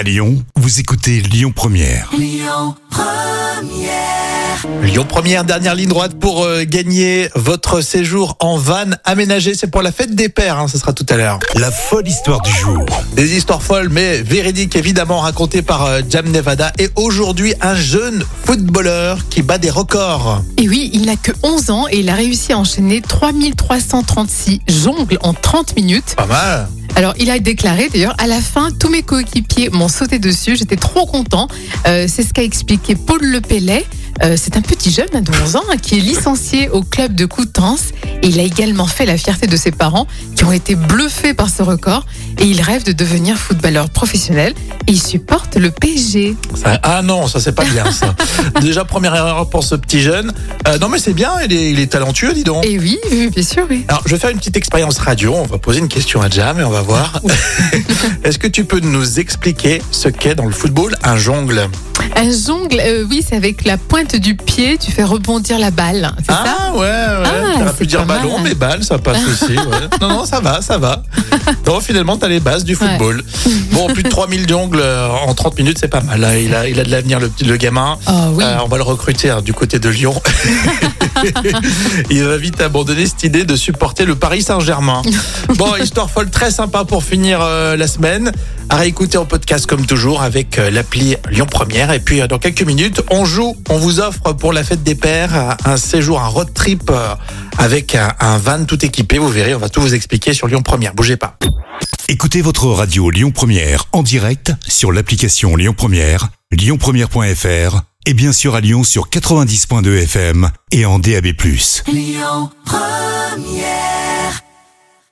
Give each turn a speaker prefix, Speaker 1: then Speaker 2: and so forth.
Speaker 1: À Lyon, vous écoutez Lyon Première.
Speaker 2: Lyon Première, dernière ligne droite pour euh, gagner votre séjour en van aménagé. C'est pour la fête des pères, hein, ce sera tout à l'heure.
Speaker 1: La folle histoire du jour.
Speaker 2: Des histoires folles mais véridiques évidemment racontées par euh, Jam Nevada. Et aujourd'hui, un jeune footballeur qui bat des records.
Speaker 3: Et oui, il n'a que 11 ans et il a réussi à enchaîner 3336 jongles en 30 minutes.
Speaker 2: Pas mal.
Speaker 3: Alors, il a déclaré d'ailleurs, à la fin, tous mes coéquipiers m'ont sauté dessus. J'étais trop content. Euh, c'est ce qu'a expliqué Paul Lepellet. Euh, c'est un petit jeune de 11 ans hein, qui est licencié au club de Coutances et il a également fait la fierté de ses parents qui ont été bluffés par ce record et il rêve de devenir footballeur professionnel et il supporte le PSG.
Speaker 2: Ça- ah non, ça c'est pas bien ça. Déjà première erreur pour ce petit jeune. Euh, non mais c'est bien, il est, il est talentueux, dis donc.
Speaker 3: Et oui, oui, bien sûr, oui.
Speaker 2: Alors, je vais faire une petite expérience radio. On va poser une question à Jam et on va voir. Est-ce que tu peux nous expliquer ce qu'est dans le football un jongle?
Speaker 3: Un jongle, euh, oui, c'est avec la pointe du pied, tu fais rebondir la balle, c'est ça
Speaker 2: Ah ouais, ouais.
Speaker 3: Ah,
Speaker 2: T'aurais pu dire ballon,
Speaker 3: mal.
Speaker 2: mais balle, ça passe aussi. ouais. Non, non, ça va, ça va. Donc finalement, t'as les bases du football. Bon, plus de 3000 jongles euh, en 30 minutes, c'est pas mal. hein. Il a, il a de l'avenir, le, le gamin.
Speaker 3: Ah oui.
Speaker 2: Euh, on va le recruter hein, du côté de Lyon. Il va vite abandonner cette idée de supporter le Paris Saint-Germain. Bon, histoire folle très sympa pour finir euh, la semaine. À réécouter en podcast comme toujours avec l'appli Lyon Première. Et puis euh, dans quelques minutes, on joue, on vous offre pour la fête des pères euh, un séjour, un road trip euh, avec un, un van tout équipé. Vous verrez, on va tout vous expliquer sur Lyon Première. Bougez pas.
Speaker 1: Écoutez votre radio Lyon Première en direct sur l'application Lyon Première, lyonpremière.fr et bien sûr à Lyon sur 90.2 FM et en DAB+.